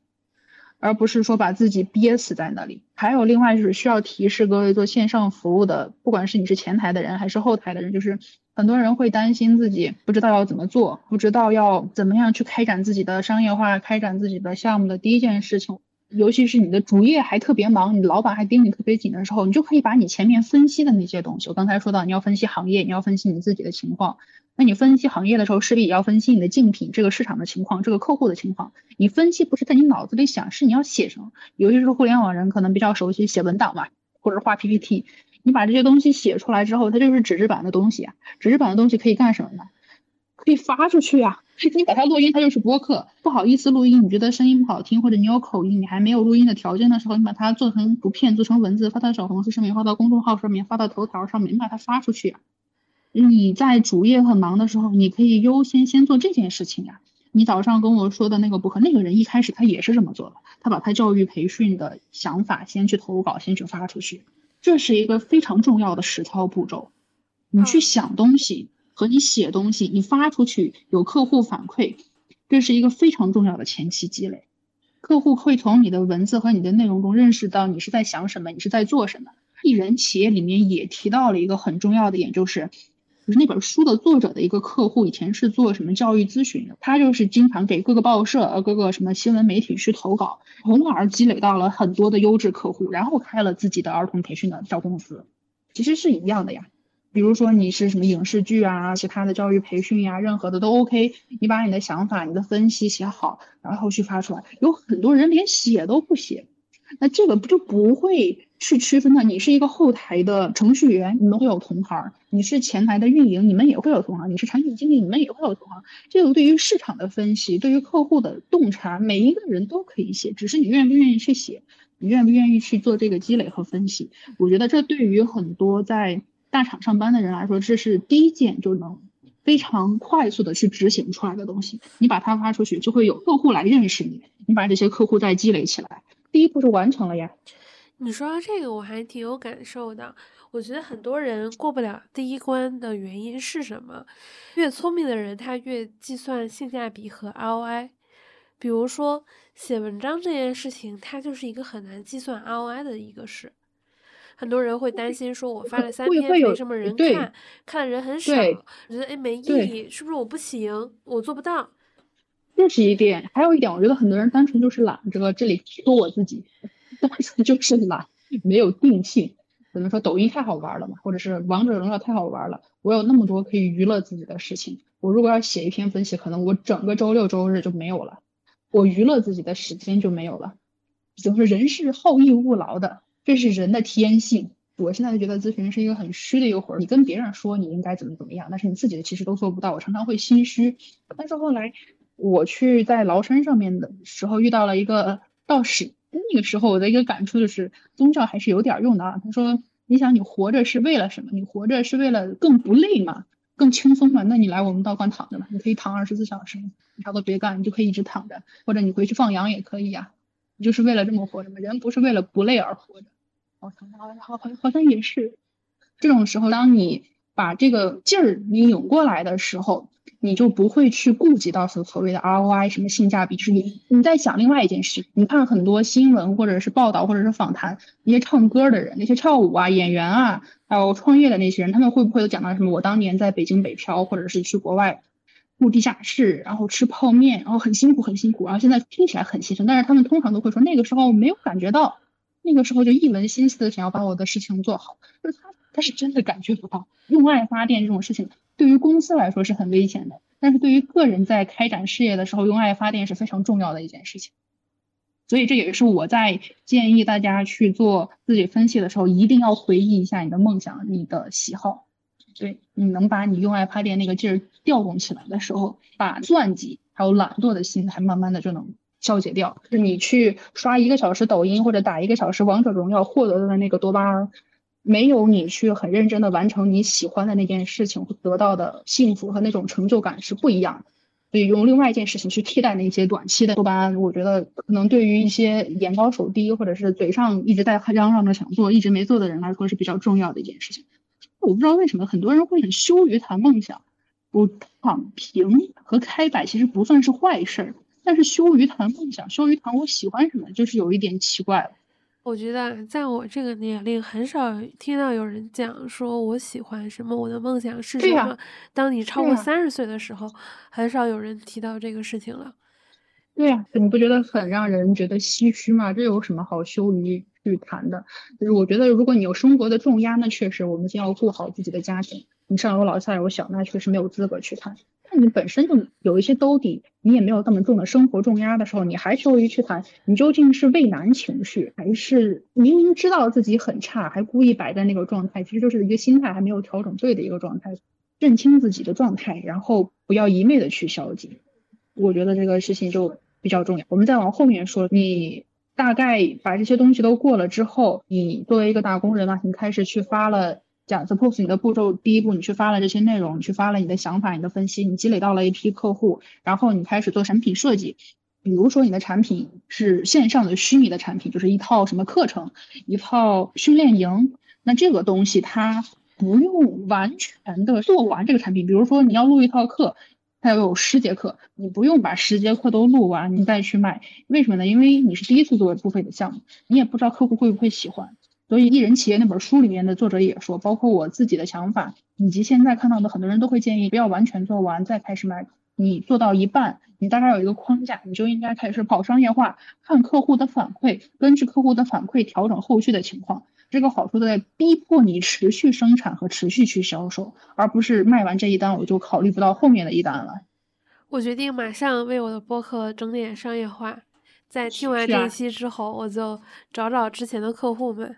而不是说把自己憋死在那里。还有另外就是需要提示各位做线上服务的，不管是你是前台的人还是后台的人，就是很多人会担心自己不知道要怎么做，不知道要怎么样去开展自己的商业化，开展自己的项目的第一件事情。尤其是你的主业还特别忙，你老板还盯你特别紧的时候，你就可以把你前面分析的那些东西，我刚才说到你要分析行业，你要分析你自己的情况，那你分析行业的时候，势必也要分析你的竞品这个市场的情况，这个客户的情况。你分析不是在你脑子里想，是你要写上。尤其是互联网人可能比较熟悉写文档嘛，或者画 PPT，你把这些东西写出来之后，它就是纸质版的东西啊。纸质版的东西可以干什么呢？可以发出去呀。你把它录音，它就是播客。不好意思录音，你觉得声音不好听，或者你有口音，你还没有录音的条件的时候，你把它做成图片，做成文字，发到小红书上面，发到公众号上面，发到头条上面，你把它发出去呀。你在主业很忙的时候，你可以优先先做这件事情呀。你早上跟我说的那个博客，那个人一开始他也是这么做的，他把他教育培训的想法先去投稿，先去发出去，这是一个非常重要的实操步骤。你去想东西。和你写东西，你发出去有客户反馈，这是一个非常重要的前期积累。客户会从你的文字和你的内容中认识到你是在想什么，你是在做什么。艺人企业里面也提到了一个很重要的点，就是就是那本书的作者的一个客户以前是做什么教育咨询的，他就是经常给各个报社、呃各个什么新闻媒体去投稿，从而积累到了很多的优质客户，然后开了自己的儿童培训的小公司，其实是一样的呀。比如说你是什么影视剧啊，其他的教育培训呀，任何的都 OK。你把你的想法、你的分析写好，然后去发出来。有很多人连写都不写，那这个不就不会去区分了？你是一个后台的程序员，你们会有同行；你是前台的运营，你们也会有同行；你是产品经理，你们也会有同行。这个对于市场的分析，对于客户的洞察，每一个人都可以写，只是你愿不愿意去写，你愿不愿意去做这个积累和分析。我觉得这对于很多在大厂上班的人来说，这是第一件就能非常快速的去执行出来的东西。你把它发出去，就会有客户来认识你。你把这些客户再积累起来，第一步就完成了呀。你说这个，我还挺有感受的。我觉得很多人过不了第一关的原因是什么？越聪明的人，他越计算性价比和 ROI。比如说写文章这件事情，它就是一个很难计算 ROI 的一个事。很多人会担心，说我发了三篇没什么人看，看的人很少，我觉得哎没意义，是不是我不行，我做不到？这是一点，还有一点，我觉得很多人单纯就是懒，这个这里说我自己，单纯就是懒，没有定性。怎么说抖音太好玩了嘛，或者是王者荣耀太好玩了，我有那么多可以娱乐自己的事情，我如果要写一篇分析，可能我整个周六周日就没有了，我娱乐自己的时间就没有了。怎么说，人是好逸恶劳的。这是人的天性。我现在就觉得咨询是一个很虚的一个活儿。你跟别人说你应该怎么怎么样，但是你自己的其实都做不到。我常常会心虚。但是后来我去在崂山上面的时候遇到了一个道士，那个时候我的一个感触就是宗教还是有点用的啊。他说：“你想你活着是为了什么？你活着是为了更不累嘛，更轻松嘛？那你来我们道观躺着嘛，你可以躺二十四小时，你啥都别干，你就可以一直躺着，或者你回去放羊也可以呀。你就是为了这么活着嘛？人不是为了不累而活着。”好像好好好像也是，这种时候，当你把这个劲儿你拧过来的时候，你就不会去顾及到所所谓的 ROI 什么性价比，就是你你在想另外一件事。你看很多新闻或者是报道或者是访谈，那些唱歌的人，那些跳舞啊演员啊，还有创业的那些人，他们会不会有讲到什么？我当年在北京北漂，或者是去国外住地下室，然后吃泡面，然后很辛苦很辛苦，然后现在听起来很牺牲，但是他们通常都会说那个时候没有感觉到。那个时候就一门心思的想要把我的事情做好，就是他他是真的感觉不到用爱发电这种事情对于公司来说是很危险的，但是对于个人在开展事业的时候用爱发电是非常重要的一件事情。所以这也是我在建议大家去做自己分析的时候，一定要回忆一下你的梦想、你的喜好，对你能把你用爱发电那个劲儿调动起来的时候，把算计还有懒惰的心态慢慢的就能。消解掉，就是你去刷一个小时抖音或者打一个小时王者荣耀获得的那个多巴胺，没有你去很认真的完成你喜欢的那件事情得到的幸福和那种成就感是不一样的。所以用另外一件事情去替代那些短期的多巴胺，我觉得可能对于一些眼高手低或者是嘴上一直在嚷嚷着想做一直没做的人来说是比较重要的一件事情。我不知道为什么很多人会很羞于谈梦想。我躺平和开摆其实不算是坏事儿，但是羞于谈梦想，羞于谈我喜欢什么，就是有一点奇怪了。我觉得在我这个年龄，很少听到有人讲说我喜欢什么，我的梦想是什么。当你超过三十岁的时候，很少有人提到这个事情了。对呀，你不觉得很让人觉得唏嘘吗？这有什么好羞于去谈的？就是我觉得，如果你有生活的重压，那确实我们先要顾好自己的家庭。你上有老下有小，那确实没有资格去谈。那你本身就有一些兜底，你也没有那么重的生活重压的时候，你还羞于去谈，你究竟是畏难情绪，还是明明知道自己很差，还故意摆在那个状态？其实就是一个心态还没有调整对的一个状态。认清自己的状态，然后不要一味的去消极。我觉得这个事情就。比较重要，我们再往后面说，你大概把这些东西都过了之后，你作为一个打工人嘛，你开始去发了假 suppose 你的步骤，第一步你去发了这些内容，你去发了你的想法、你的分析，你积累到了一批客户，然后你开始做产品设计，比如说你的产品是线上的虚拟的产品，就是一套什么课程，一套训练营，那这个东西它不用完全的做完这个产品，比如说你要录一套课。它要有十节课，你不用把十节课都录完，你再去卖，为什么呢？因为你是第一次做付费的项目，你也不知道客户会不会喜欢。所以，艺人企业那本书里面的作者也说，包括我自己的想法，以及现在看到的很多人都会建议，不要完全做完再开始卖。你做到一半，你大概有一个框架，你就应该开始跑商业化，看客户的反馈，根据客户的反馈调整后续的情况。这个好处在逼迫你持续生产和持续去销售，而不是卖完这一单我就考虑不到后面的一单了。我决定马上为我的播客整点商业化，在听完这一期之后，我就找找之前的客户们。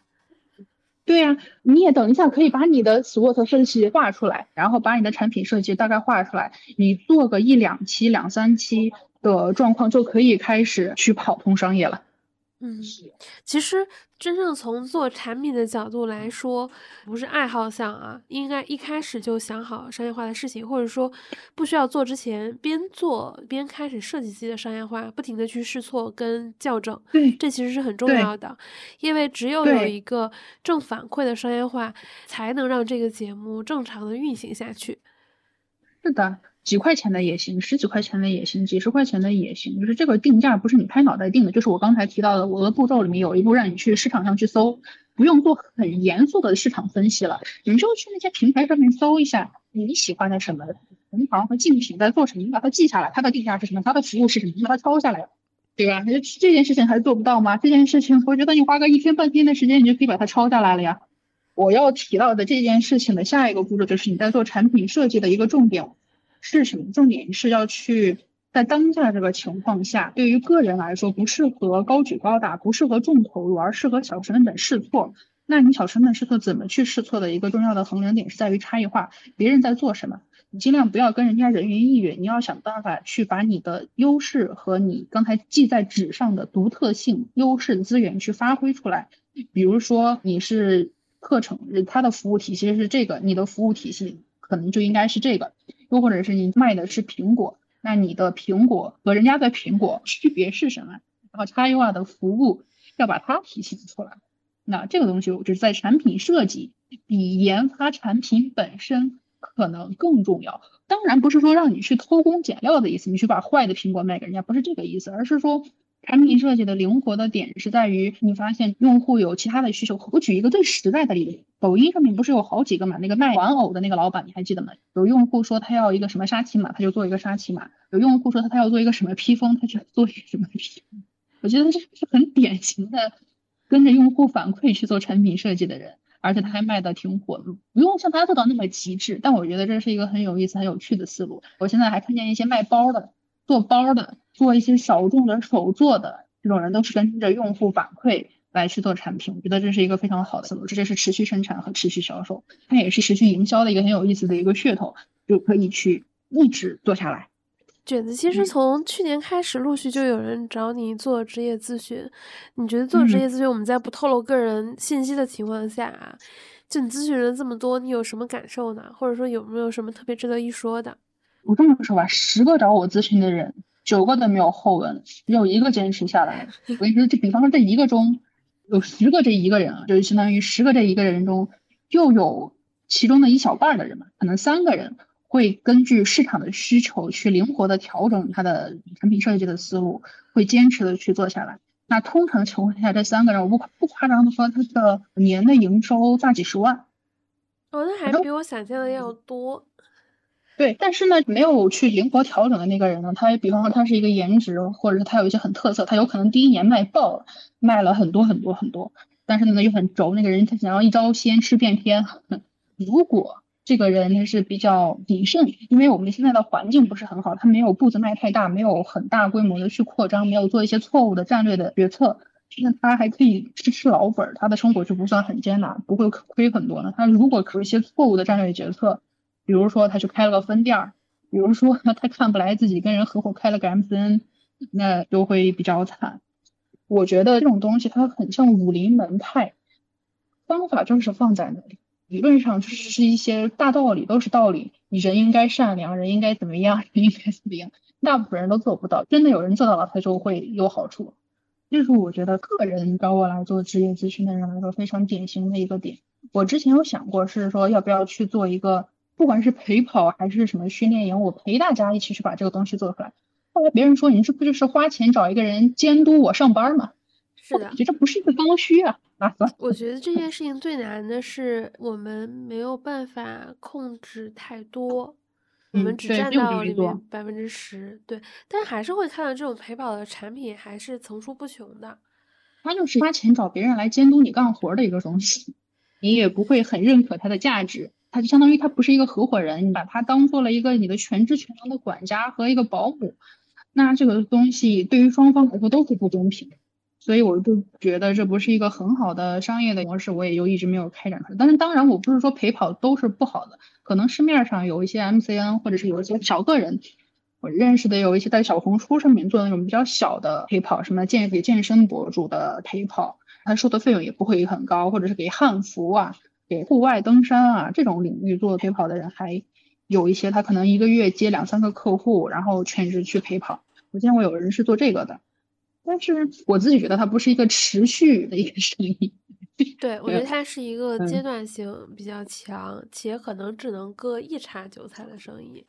对呀，你也等一下可以把你的 SWOT 分析画出来，然后把你的产品设计大概画出来，你做个一两期、两三期的状况就可以开始去跑通商业了。嗯，其实真正从做产品的角度来说，不是爱好项啊，应该一开始就想好商业化的事情，或者说不需要做之前，边做边开始设计自己的商业化，不停的去试错跟校正。对，这其实是很重要的，因为只有有一个正反馈的商业化，才能让这个节目正常的运行下去。是的。几块钱的也行，十几块钱的也行，几十块钱的也行。就是这个定价不是你拍脑袋定的，就是我刚才提到的，我的步骤里面有一步让你去市场上去搜，不用做很严肃的市场分析了，你就去那些平台上面搜一下你喜欢的什么同行和竞品在做什么，你把它记下来，它的定价是什么，它的服务是什么，你把它抄下来，对吧？这件事情还做不到吗？这件事情我觉得你花个一天半天的时间，你就可以把它抄下来了呀。我要提到的这件事情的下一个步骤就是你在做产品设计的一个重点。是什么？重点是要去在当下这个情况下，对于个人来说不适合高举高打，不适合重投入，而适合小成本试错。那你小成本试错怎么去试错的一个重要的衡量点是在于差异化。别人在做什么，你尽量不要跟人家人云亦云，你要想办法去把你的优势和你刚才记在纸上的独特性、优势资源去发挥出来。比如说你是课程，它的服务体系是这个，你的服务体系可能就应该是这个。又或者是你卖的是苹果，那你的苹果和人家的苹果区别是什么？然后差异化的服务要把它体现出来。那这个东西就是在产品设计比研发产品本身可能更重要。当然不是说让你去偷工减料的意思，你去把坏的苹果卖给人家，不是这个意思，而是说。产品设计的灵活的点是在于，你发现用户有其他的需求。我举一个最实在的例子，抖音上面不是有好几个嘛？那个卖玩偶的那个老板，你还记得吗？有用户说他要一个什么沙琪玛，他就做一个沙琪玛；有用户说他他要做一个什么披风，他就做一个什么披风。我觉得这是很典型的跟着用户反馈去做产品设计的人，而且他还卖的挺火。不用像他做到那么极致，但我觉得这是一个很有意思、很有趣的思路。我现在还看见一些卖包的。做包的，做一些小众的手做的，这种人都是跟着用户反馈来去做产品，我觉得这是一个非常好的思路。这就是持续生产和持续销售，它也是持续营销的一个很有意思的一个噱头，就可以去一直做下来。卷子其实从去年开始，陆续就有人找你做职业咨询。你觉得做职业咨询，我们在不透露个人信息的情况下，就你咨询人这么多，你有什么感受呢？或者说有没有什么特别值得一说的？我这么说吧，十个找我咨询的人，九个都没有后文，只有一个坚持下来。我跟你说，就比方说这一个中有十个这一个人啊，就是相当于十个这一个人中，又有其中的一小半的人吧，可能三个人会根据市场的需求去灵活的调整他的产品设计的思路，会坚持的去做下来。那通常情况下，这三个人我不不夸张的说，他的年的营收大几十万。哦，那还比我想象的要多。对，但是呢，没有去灵活调整的那个人呢，他比方说他是一个颜值，或者是他有一些很特色，他有可能第一年卖爆了，卖了很多很多很多，但是呢又很轴，那个人他想要一招鲜吃遍天。如果这个人他是比较谨慎，因为我们现在的环境不是很好，他没有步子迈太大，没有很大规模的去扩张，没有做一些错误的战略的决策，那他还可以吃吃老本，他的生活就不算很艰难，不会亏很多呢。他如果有一些错误的战略决策，比如说，他去开了个分店儿，比如说 他看不来自己跟人合伙开了个 MCN，那就会比较惨。我觉得这种东西它很像武林门派，方法就是放在那里，理论上就是是一些大道理，都是道理。你人应该善良，人应该怎么样，人应该怎么样，大部分人都做不到。真的有人做到了，他就会有好处。这是我觉得个人找我来做职业咨询的人来说非常典型的一个点。我之前有想过，是说要不要去做一个。不管是陪跑还是什么训练营，我陪大家一起去把这个东西做出来。后来别人说，你这不就是花钱找一个人监督我上班吗？是的，觉得这不是一个刚需啊。啊，我觉得这件事情最难的是我们没有办法控制太多，我们只占到里面百分之十。对，但还是会看到这种陪跑的产品还是层出不穷的。他就是花钱找别人来监督你干活的一个东西，你也不会很认可它的价值。他就相当于他不是一个合伙人，你把他当做了一个你的全职全能的管家和一个保姆，那这个东西对于双方来说都是不公平，所以我就觉得这不是一个很好的商业的模式，我也就一直没有开展出来。但是当然，我不是说陪跑都是不好的，可能市面上有一些 MCN 或者是有一些小个人，我认识的有一些在小红书上面做那种比较小的陪跑，什么健给健身博主的陪跑，他收的费用也不会很高，或者是给汉服啊。给户外登山啊这种领域做陪跑的人还有一些，他可能一个月接两三个客户，然后全职去陪跑。我见过有人是做这个的，但是我自己觉得它不是一个持续的一个生意。对，我觉得它是一个阶段性比较强，且可能只能割一茬韭菜的生意。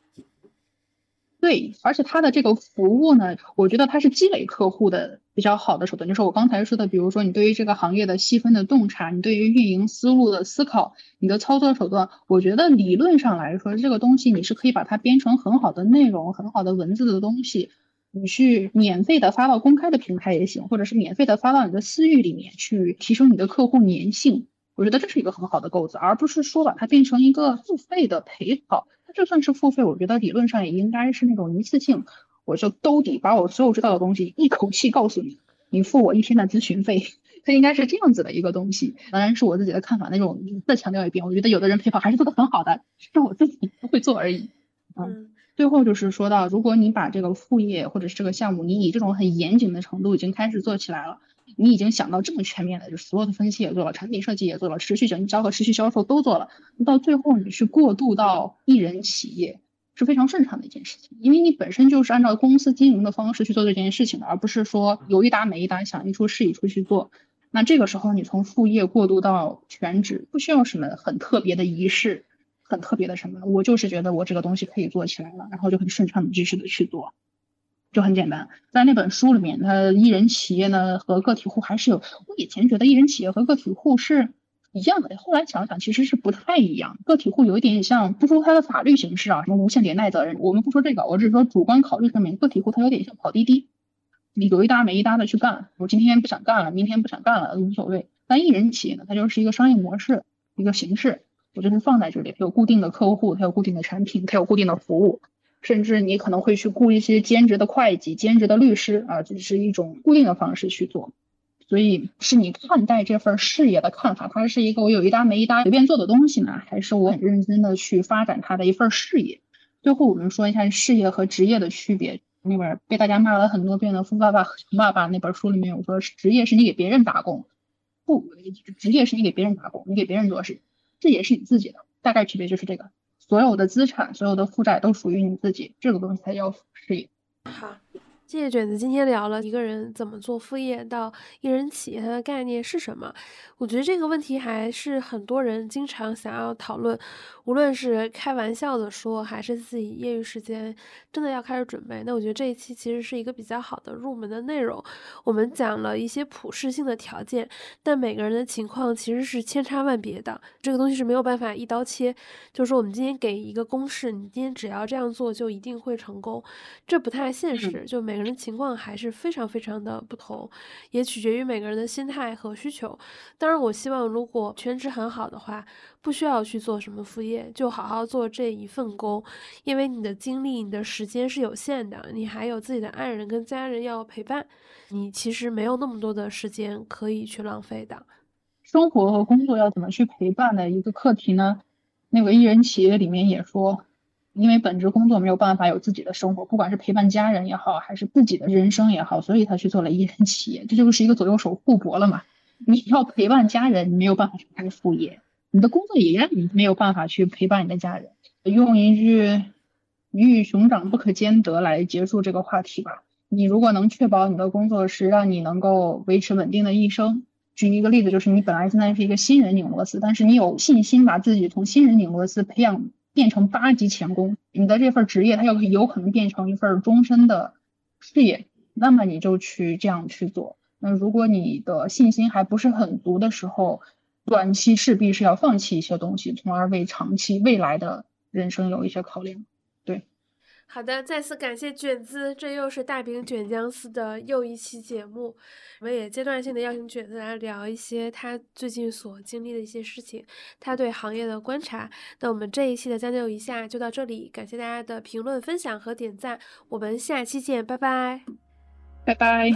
对，而且它的这个服务呢，我觉得它是积累客户的比较好的手段。就是我刚才说的，比如说你对于这个行业的细分的洞察，你对于运营思路的思考，你的操作手段，我觉得理论上来说，这个东西你是可以把它编成很好的内容、很好的文字的东西，你去免费的发到公开的平台也行，或者是免费的发到你的私域里面去提升你的客户粘性。我觉得这是一个很好的构子，而不是说把它变成一个付费的陪跑。就算是付费，我觉得理论上也应该是那种一次性，我就兜底，把我所有知道的东西一口气告诉你，你付我一天的咨询费，它应该是这样子的一个东西。当然是我自己的看法，那种再强调一遍，我觉得有的人陪跑还是做的很好的，是我自己不会做而已。嗯，最后就是说到，如果你把这个副业或者是这个项目，你以这种很严谨的程度已经开始做起来了。你已经想到这么全面了，就所有的分析也做了，产品设计也做了，持续营销和持续销售都做了，到最后你去过渡到一人企业是非常顺畅的一件事情，因为你本身就是按照公司经营的方式去做这件事情的，而不是说有一搭没一搭想一出是一出去做。那这个时候你从副业过渡到全职，不需要什么很特别的仪式，很特别的什么，我就是觉得我这个东西可以做起来了，然后就很顺畅的继续的去做。就很简单，在那本书里面，它一人企业呢和个体户还是有。我以前觉得一人企业和个体户是一样的，后来想想其实是不太一样。个体户有一点像，不说它的法律形式啊，什么无限连带责任，我们不说这个，我只是说主观考虑上面，个体户它有点像跑滴滴，你有一搭没一搭的去干。我今天不想干了，明天不想干了，无所谓。但一人企业呢，它就是一个商业模式，一个形式，我就是放在这里，它有固定的客户，它有固定的产品，它有固定的服务。甚至你可能会去雇一些兼职的会计、兼职的律师啊，这是一种固定的方式去做。所以是你看待这份事业的看法，它是一个我有一搭没一搭随便做的东西呢，还是我很认真的去发展它的一份事业？最后我们说一下事业和职业的区别。那本被大家骂了很多遍的《富爸爸穷爸爸》那本书里面有说，职业是你给别人打工，不，职业是你给别人打工，你给别人做事，这也是你自己的。大概区别就是这个。所有的资产、所有的负债都属于你自己，这个东西才叫适应。好，谢谢卷子，今天聊了一个人怎么做副业到一人企业，它的概念是什么？我觉得这个问题还是很多人经常想要讨论，无论是开玩笑的说，还是自己业余时间真的要开始准备。那我觉得这一期其实是一个比较好的入门的内容。我们讲了一些普适性的条件，但每个人的情况其实是千差万别的，这个东西是没有办法一刀切。就是说，我们今天给一个公式，你今天只要这样做就一定会成功，这不太现实。就每个人情况还是非常非常的不同，也取决于每个人的心态和需求。当然，我希望如果全职很好的话，不需要去做什么副业，就好好做这一份工，因为你的精力、你的时间是有限的，你还有自己的爱人跟家人要陪伴，你其实没有那么多的时间可以去浪费的。生活和工作要怎么去陪伴的一个课题呢？那个艺人企业里面也说。因为本职工作没有办法有自己的生活，不管是陪伴家人也好，还是自己的人生也好，所以他去做了一人企业，这就是一个左右手互搏了嘛。你要陪伴家人，你没有办法去开副业；你的工作也让你没有办法去陪伴你的家人。用一句“鱼与熊掌不可兼得”来结束这个话题吧。你如果能确保你的工作是让你能够维持稳定的一生，举一个例子，就是你本来现在是一个新人拧螺丝，但是你有信心把自己从新人拧螺丝培养。变成八级钳工，你的这份职业它有有可能变成一份终身的事业，那么你就去这样去做。那如果你的信心还不是很足的时候，短期势必是要放弃一些东西，从而为长期未来的人生有一些考量。好的，再次感谢卷子，这又是大饼卷江丝的又一期节目，我们也阶段性的邀请卷子来聊一些他最近所经历的一些事情，他对行业的观察。那我们这一期的将就一下就到这里，感谢大家的评论、分享和点赞，我们下期见，拜拜，拜拜。